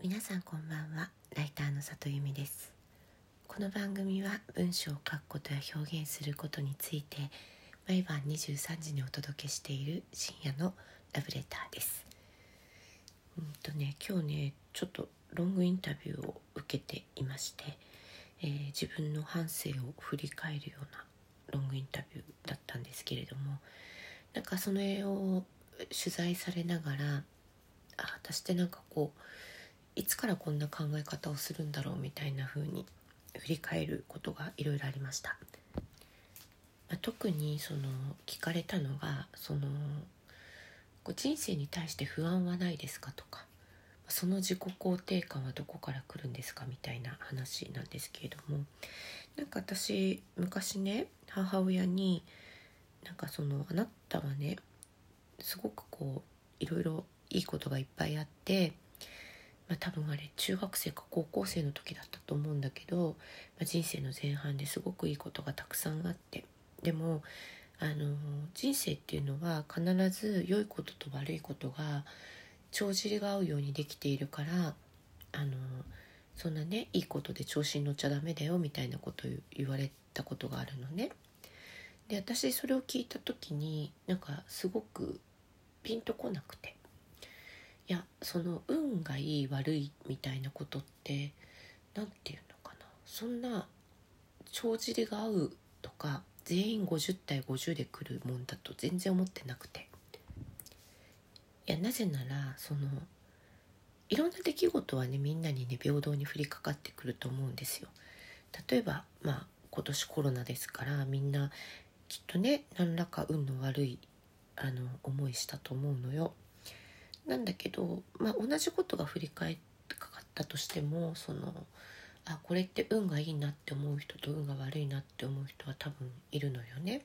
皆さんこんばんは。ライターの里由美です。この番組は文章を書くことや表現することについて毎晩23時にお届けしている深夜のラブレターです。うんとね今日ねちょっとロングインタビューを受けていまして、えー、自分の反省を振り返るようなロングインタビューだったんですけれどもなんかその絵を取材されながらあ私ってなんかこういつからこんな考え方をするんだろうみたいな風に振り返ることがいろいろありました、まあ、特にその聞かれたのがそのこう人生に対して不安はないですかとかその自己肯定感はどこから来るんですかみたいな話なんですけれどもなんか私昔ね母親になんかそのあなたはねすごくこういろいろいいことがいっぱいあってまあ、多分あれ中学生か高校生の時だったと思うんだけど、まあ、人生の前半ですごくいいことがたくさんあってでもあの人生っていうのは必ず良いことと悪いことが帳尻が合うようにできているからあのそんなねいいことで調子に乗っちゃダメだよみたいなことを言われたことがあるのね。で私それを聞いた時になんかすごくピンとこなくていやその運がいい悪いみたいなことって何て言うのかなそんな帳尻が合うとか全員50対50で来るもんだと全然思ってなくていやなぜならそのいろんな出来事はねみんなにね平等に降りかかってくると思うんですよ。例えばまあ今年コロナですからみんなきっとね何らか運の悪いあの思いしたと思うのよ。なんだけど、まあ、同じことが振り返ってかかったとしてもそのあこれって運がいいなって思う人と運が悪いなって思う人は多分いるのよね。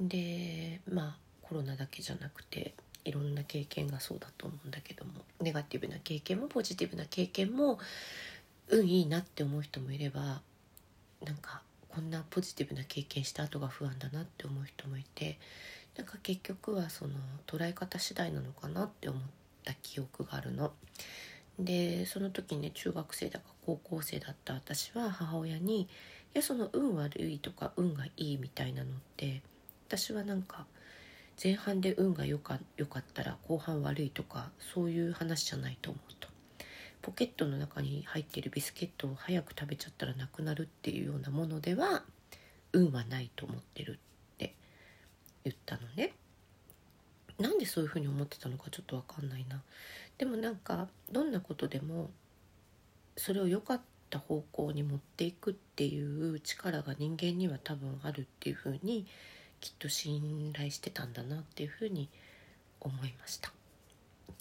でまあコロナだけじゃなくていろんな経験がそうだと思うんだけどもネガティブな経験もポジティブな経験も運いいなって思う人もいればなんかこんなポジティブな経験した後が不安だなって思う人もいてなんか結局はその捉え方次第なのかなって思った記憶があるの。でその時ね中学生だか高校生だった私は母親に「いやその運悪いとか運がいいみたいなのって私はなんか前半で運が良かかったら後半悪いとかそういう話じゃないと思うとポケットの中に入っているビスケットを早く食べちゃったらなくなるっていうようなものでは運はないと思ってる言ったのねなんでそういうふうに思ってたのかちょっと分かんないな。でもなんかどんなことでもそれを良かった方向に持っていくっていう力が人間には多分あるっていうふうにきっと信頼してたんだなっていうふうに思いました。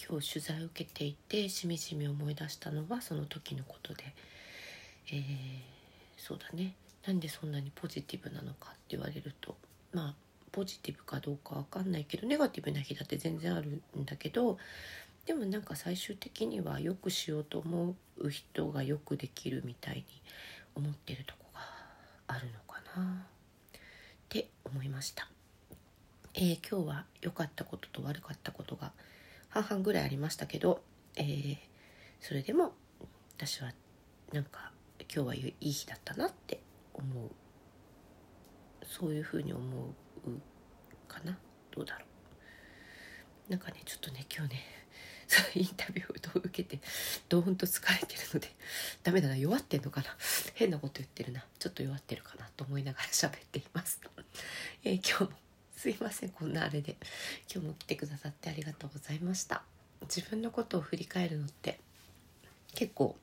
今日取材を受けていてしみじみ思い出したのはその時のことで、えー、そうだね。なんでそんなにポジティブなのかって言われるとまあポジティブかどうかわかんないけどネガティブな日だって全然あるんだけどでもなんか最終的にはよくしようと思う人がよくできるみたいに思ってるとこがあるのかなって思いました。えー、今日は良かったことと悪かったことが半々ぐらいありましたけど、えー、それでも私はなんか今日はいい日だったなって思うそういうふうに思うかな？どうだろう。なんかねちょっとね今日ね インタビューを受けてどーんと疲れてるのでダメだな弱ってんのかな？変なこと言ってるな。ちょっと弱ってるかなと思いながら 喋っています、えー、今日もすいませんこんなあれで。今日も来てくださってありがとうございました。自分のことを振り返るのって結構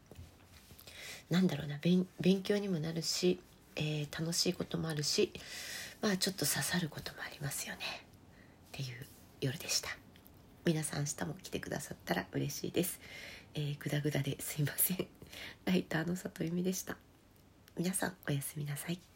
なんだろうな勉強にもなるし、えー、楽しいこともあるしまあちょっと刺さることもありますよね。っていう夜でした。皆さん明日も来てくださったら嬉しいです、えー、グダグダですいません。ライターの里弓でした。皆さんおやすみなさい。